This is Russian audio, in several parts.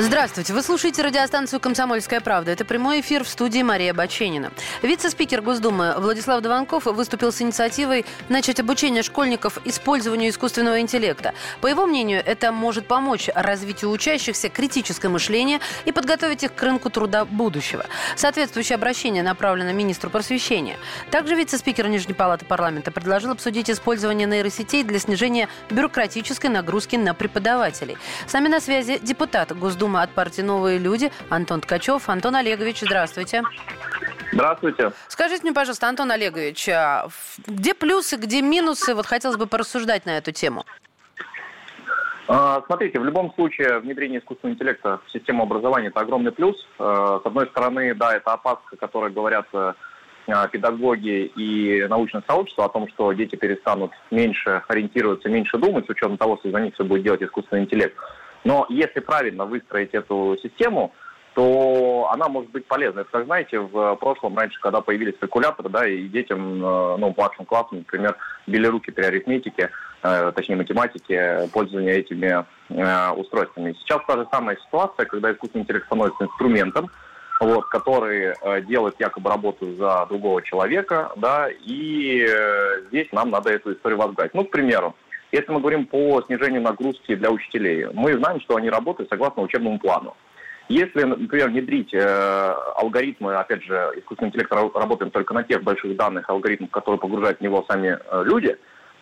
Здравствуйте. Вы слушаете радиостанцию «Комсомольская правда». Это прямой эфир в студии Мария Баченина. Вице-спикер Госдумы Владислав Дованков выступил с инициативой начать обучение школьников использованию искусственного интеллекта. По его мнению, это может помочь развитию учащихся критическое мышление и подготовить их к рынку труда будущего. Соответствующее обращение направлено министру просвещения. Также вице-спикер Нижней палаты парламента предложил обсудить использование нейросетей для снижения бюрократической нагрузки на преподавателей. С нами на связи депутат Госдумы Госдумы от партии «Новые люди» Антон Ткачев. Антон Олегович, здравствуйте. Здравствуйте. Скажите мне, пожалуйста, Антон Олегович, а где плюсы, где минусы? Вот хотелось бы порассуждать на эту тему. А, смотрите, в любом случае внедрение искусственного интеллекта в систему образования – это огромный плюс. А, с одной стороны, да, это опаска, которая говорят э, педагоги и научное сообщество о том, что дети перестанут меньше ориентироваться, меньше думать, с учетом того, что за них все будет делать искусственный интеллект. Но если правильно выстроить эту систему, то она может быть полезной. как знаете, в прошлом, раньше, когда появились калькуляторы, да, и детям, э, ну, младшим классом, например, били руки при арифметике, э, точнее, математике, пользования этими э, устройствами. Сейчас та же самая ситуация, когда искусственный интеллект становится инструментом, вот, который э, делает якобы работу за другого человека, да, и э, здесь нам надо эту историю возглавить. Ну, к примеру, если мы говорим по снижению нагрузки для учителей, мы знаем, что они работают согласно учебному плану. Если, например, внедрить э, алгоритмы, опять же, искусственный интеллект работает только на тех больших данных алгоритмах, которые погружают в него сами э, люди,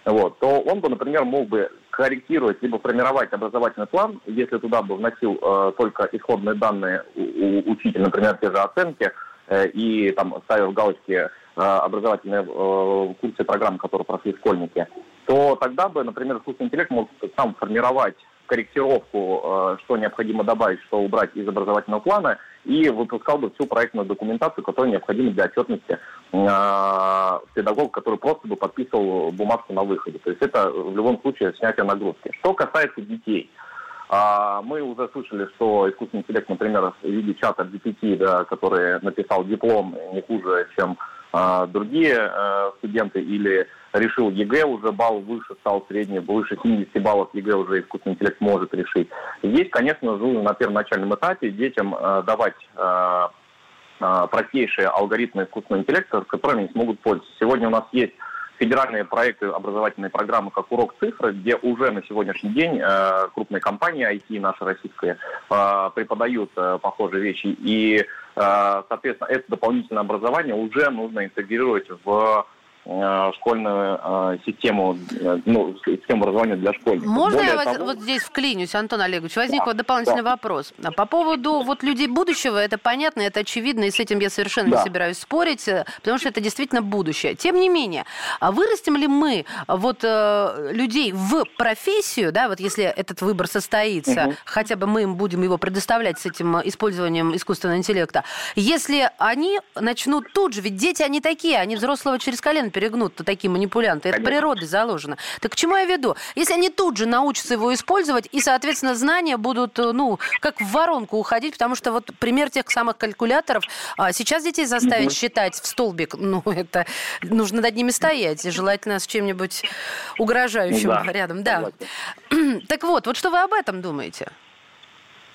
вот, то он бы, например, мог бы корректировать либо формировать образовательный план, если туда бы вносил э, только исходные данные у, у учителя, например, те же оценки, э, и там ставил галочки э, образовательные э, курсы программ, которые прошли школьники, то тогда бы, например, искусственный интеллект мог сам формировать корректировку, э, что необходимо добавить, что убрать из образовательного плана, и выпускал бы всю проектную документацию, которая необходима для отчетности э, педагога, который просто бы подписывал бумажку на выходе. То есть это в любом случае снятие нагрузки. Что касается детей, а, мы уже слышали, что искусственный интеллект, например, в виде чата GPT, да, который написал диплом не хуже, чем а, другие а, студенты, или решил ЕГЭ уже балл выше, стал средний, выше 70 баллов ЕГЭ уже искусственный интеллект может решить. Здесь, конечно, нужно на первоначальном этапе детям э, давать э, э, простейшие алгоритмы искусственного интеллекта, которыми они смогут пользоваться. Сегодня у нас есть федеральные проекты образовательной программы, как «Урок цифры», где уже на сегодняшний день э, крупные компании IT, наши российские, э, преподают э, похожие вещи. И, э, соответственно, это дополнительное образование уже нужно интегрировать в школьную э, систему, э, ну, систему образования для школьников. Можно Более я того... вот здесь вклинюсь, Антон Олегович? Возник да, вот дополнительный да. вопрос. По поводу вот людей будущего, это понятно, это очевидно, и с этим я совершенно да. не собираюсь спорить, потому что это действительно будущее. Тем не менее, а вырастим ли мы вот людей в профессию, да, вот если этот выбор состоится, угу. хотя бы мы им будем его предоставлять с этим использованием искусственного интеллекта, если они начнут тут же, ведь дети, они такие, они взрослого через колено перегнут, то такие манипулянты. Это природой заложено. Так к чему я веду? Если они тут же научатся его использовать, и, соответственно, знания будут, э, ну, как в воронку уходить, потому что вот пример тех самых калькуляторов, а, сейчас детей заставить считать в столбик, ну, это нужно над ними стоять, и желательно с чем-нибудь угрожающим да. рядом. Да. Так вот, вот что вы об этом думаете?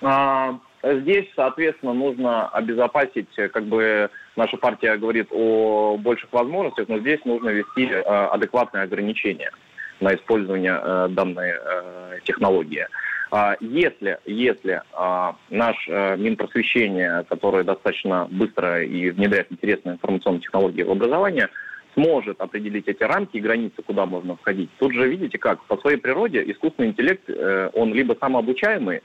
А, здесь, соответственно, нужно обезопасить как бы наша партия говорит о больших возможностях, но здесь нужно ввести э, адекватные ограничения на использование э, данной э, технологии. А если, если а, наш Минпросвещение, которое достаточно быстро и внедряет интересные информационные технологии в образование, сможет определить эти рамки и границы, куда можно входить. Тут же видите как, по своей природе искусственный интеллект, он либо самообучаемый,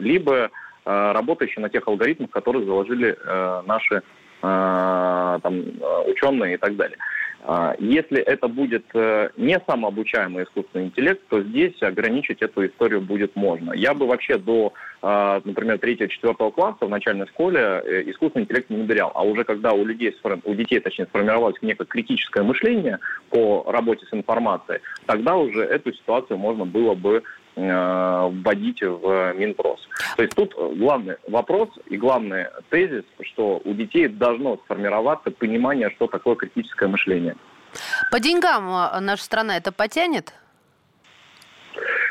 либо работающий на тех алгоритмах, которые заложили наши там, ученые и так далее. А, если это будет э, не самообучаемый искусственный интеллект, то здесь ограничить эту историю будет можно. Я бы вообще до, а, например, 3-4 класса в начальной школе э, искусственный интеллект не внедрял. А уже когда у людей, у детей, точнее, сформировалось некое критическое мышление по работе с информацией, тогда уже эту ситуацию можно было бы вводить в Минпрос. То есть тут главный вопрос и главный тезис, что у детей должно сформироваться понимание, что такое критическое мышление. По деньгам э, наша страна это потянет?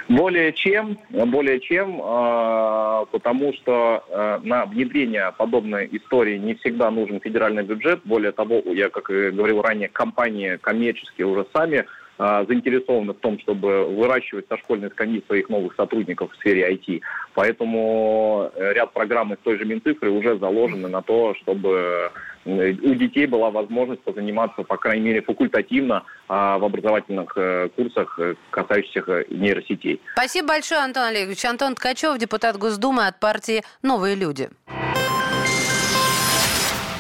Более чем, более чем, э, потому что на внедрение подобной истории не всегда нужен федеральный бюджет. Более того, я, как и говорил ранее, компании коммерческие уже сами заинтересованы в том, чтобы выращивать со школьной скамьи своих новых сотрудников в сфере IT. Поэтому э, ряд программ из той же Минцифры уже заложены на то, чтобы э, у детей была возможность позаниматься, по крайней мере, факультативно а, в образовательных э, курсах, касающихся нейросетей. Спасибо большое, Антон Олегович. Антон Ткачев, депутат Госдумы от партии «Новые люди».